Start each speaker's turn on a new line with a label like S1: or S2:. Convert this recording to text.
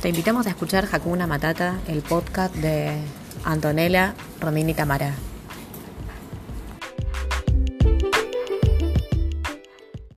S1: Te invitamos a escuchar Hakuna Matata, el podcast de Antonella, Romini Tamara.